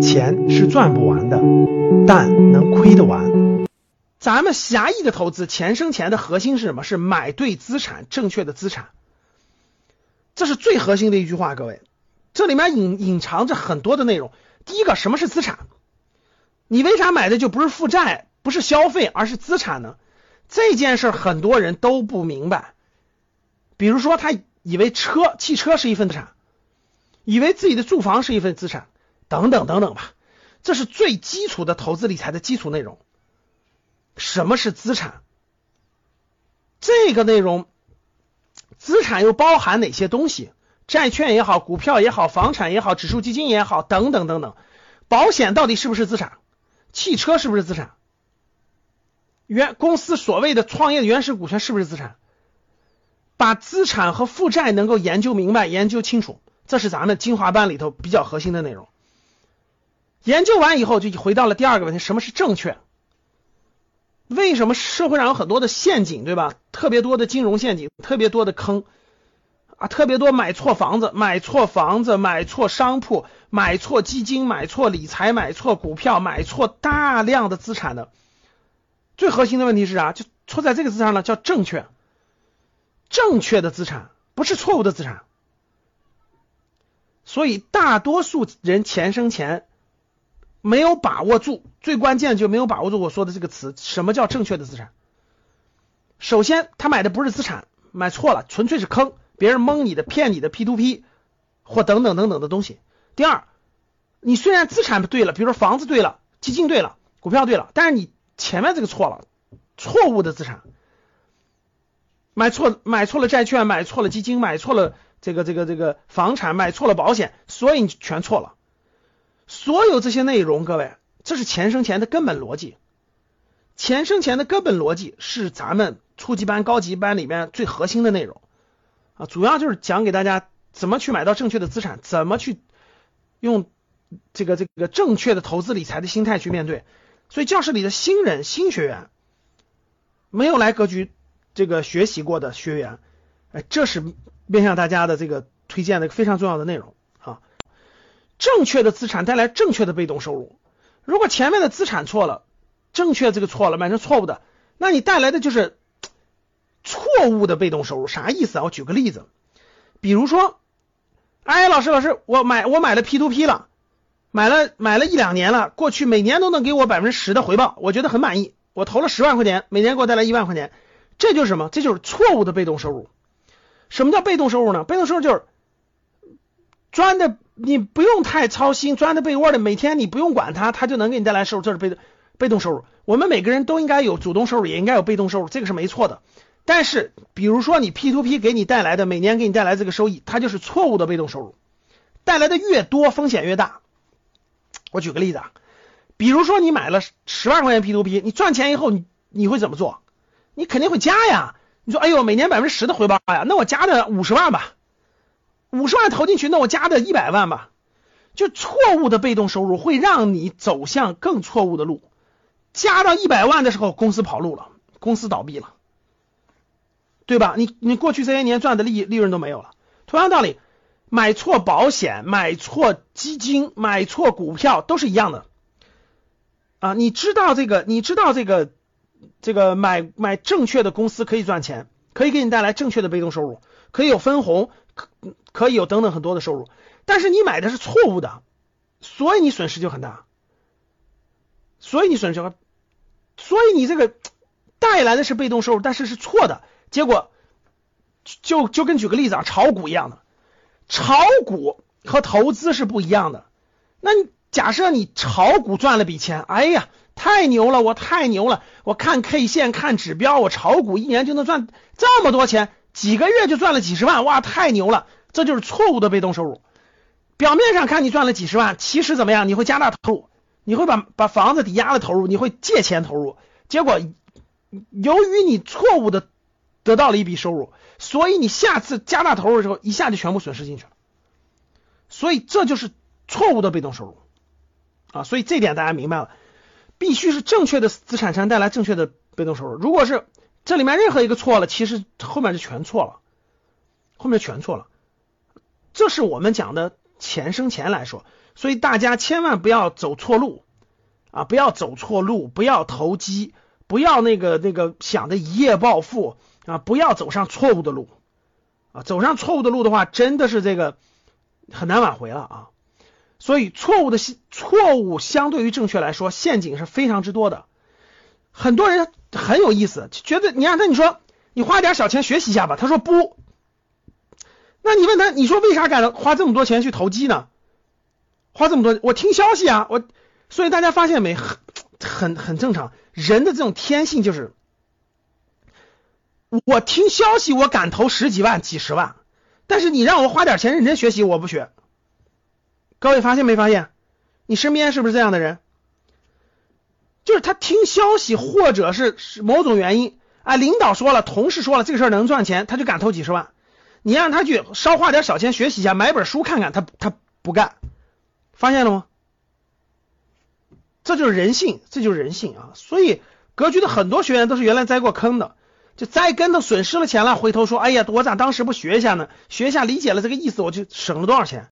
钱是赚不完的，但能亏得完。咱们狭义的投资，钱生钱的核心是什么？是买对资产，正确的资产。这是最核心的一句话，各位，这里面隐隐藏着很多的内容。第一个，什么是资产？你为啥买的就不是负债，不是消费，而是资产呢？这件事很多人都不明白。比如说，他以为车、汽车是一份资产，以为自己的住房是一份资产，等等等等吧。这是最基础的投资理财的基础内容。什么是资产？这个内容，资产又包含哪些东西？债券也好，股票也好，房产也好，指数基金也好，等等等等。保险到底是不是资产？汽车是不是资产？原公司所谓的创业的原始股权是不是资产？把资产和负债能够研究明白、研究清楚，这是咱们精华班里头比较核心的内容。研究完以后，就回到了第二个问题：什么是正确？为什么社会上有很多的陷阱，对吧？特别多的金融陷阱，特别多的坑啊，特别多买错房子、买错房子、买错商铺、买错基金、买错理财、买错股票、买错大量的资产的。最核心的问题是啥？就错在这个字上呢，叫正确。正确的资产不是错误的资产，所以大多数人钱生钱没有把握住，最关键就没有把握住我说的这个词，什么叫正确的资产？首先，他买的不是资产，买错了，纯粹是坑，别人蒙你的、骗你的 P to P 或等等等等的东西。第二，你虽然资产对了，比如说房子对了，基金对了，股票对了，但是你前面这个错了，错误的资产。买错买错了债券，买错了基金，买错了这个这个这个房产，买错了保险，所以你全错了。所有这些内容，各位，这是钱生钱的根本逻辑。钱生钱的根本逻辑是咱们初级班、高级班里面最核心的内容啊，主要就是讲给大家怎么去买到正确的资产，怎么去用这个这个正确的投资理财的心态去面对。所以教室里的新人、新学员没有来格局。这个学习过的学员，哎，这是面向大家的这个推荐的非常重要的内容啊。正确的资产带来正确的被动收入。如果前面的资产错了，正确这个错了，买成错误的，那你带来的就是错误的被动收入。啥意思啊？我举个例子，比如说，哎，老师，老师，我买我买了 P to P 了，买了买了一两年了，过去每年都能给我百分之十的回报，我觉得很满意。我投了十万块钱，每年给我带来一万块钱。这就是什么？这就是错误的被动收入。什么叫被动收入呢？被动收入就是钻的，你不用太操心，钻的被窝的，每天你不用管它，它就能给你带来收入，这是被动被动收入。我们每个人都应该有主动收入，也应该有被动收入，这个是没错的。但是，比如说你 P to P 给你带来的每年给你带来这个收益，它就是错误的被动收入，带来的越多，风险越大。我举个例子啊，比如说你买了十万块钱 P to P，你赚钱以后，你你会怎么做？你肯定会加呀！你说，哎呦，每年百分之十的回报呀，那我加的五十万吧，五十万投进去，那我加的一百万吧。就错误的被动收入会让你走向更错误的路。加到一百万的时候，公司跑路了，公司倒闭了，对吧？你你过去这些年赚的利利润都没有了。同样道理，买错保险、买错基金、买错股票都是一样的啊！你知道这个？你知道这个？这个买买正确的公司可以赚钱，可以给你带来正确的被动收入，可以有分红，可可以有等等很多的收入。但是你买的是错误的，所以你损失就很大，所以你损失，所以你这个带来的是被动收入，但是是错的结果，就就跟举个例子啊，炒股一样的，炒股和投资是不一样的。那你假设你炒股赚了笔钱，哎呀。太牛了，我太牛了！我看 K 线，看指标，我炒股一年就能赚这么多钱，几个月就赚了几十万，哇，太牛了！这就是错误的被动收入。表面上看你赚了几十万，其实怎么样？你会加大投入，你会把把房子抵押了投入，你会借钱投入，结果由于你错误的得到了一笔收入，所以你下次加大投入的时候，一下就全部损失进去了。所以这就是错误的被动收入啊！所以这点大家明白了。必须是正确的资产才能带来正确的被动收入。如果是这里面任何一个错了，其实后面就全错了，后面全错了。这是我们讲的钱生钱来说，所以大家千万不要走错路啊！不要走错路，不要投机，不要那个那个想着一夜暴富啊！不要走上错误的路啊！走上错误的路的话，真的是这个很难挽回了啊！所以错误的错误相对于正确来说，陷阱是非常之多的。很多人很有意思，觉得你让他你说你花点小钱学习一下吧，他说不。那你问他，你说为啥敢花这么多钱去投机呢？花这么多，我听消息啊，我所以大家发现没，很很很正常，人的这种天性就是，我听消息我敢投十几万、几十万，但是你让我花点钱认真学习，我不学。各位发现没发现？你身边是不是这样的人？就是他听消息，或者是某种原因，啊，领导说了，同事说了，这个事儿能赚钱，他就敢投几十万。你让他去少花点小钱学习一下，买本书看看，他他不干，发现了吗？这就是人性，这就是人性啊！所以格局的很多学员都是原来栽过坑的，就栽跟头损失了钱了，回头说，哎呀，我咋当时不学一下呢？学一下理解了这个意思，我就省了多少钱？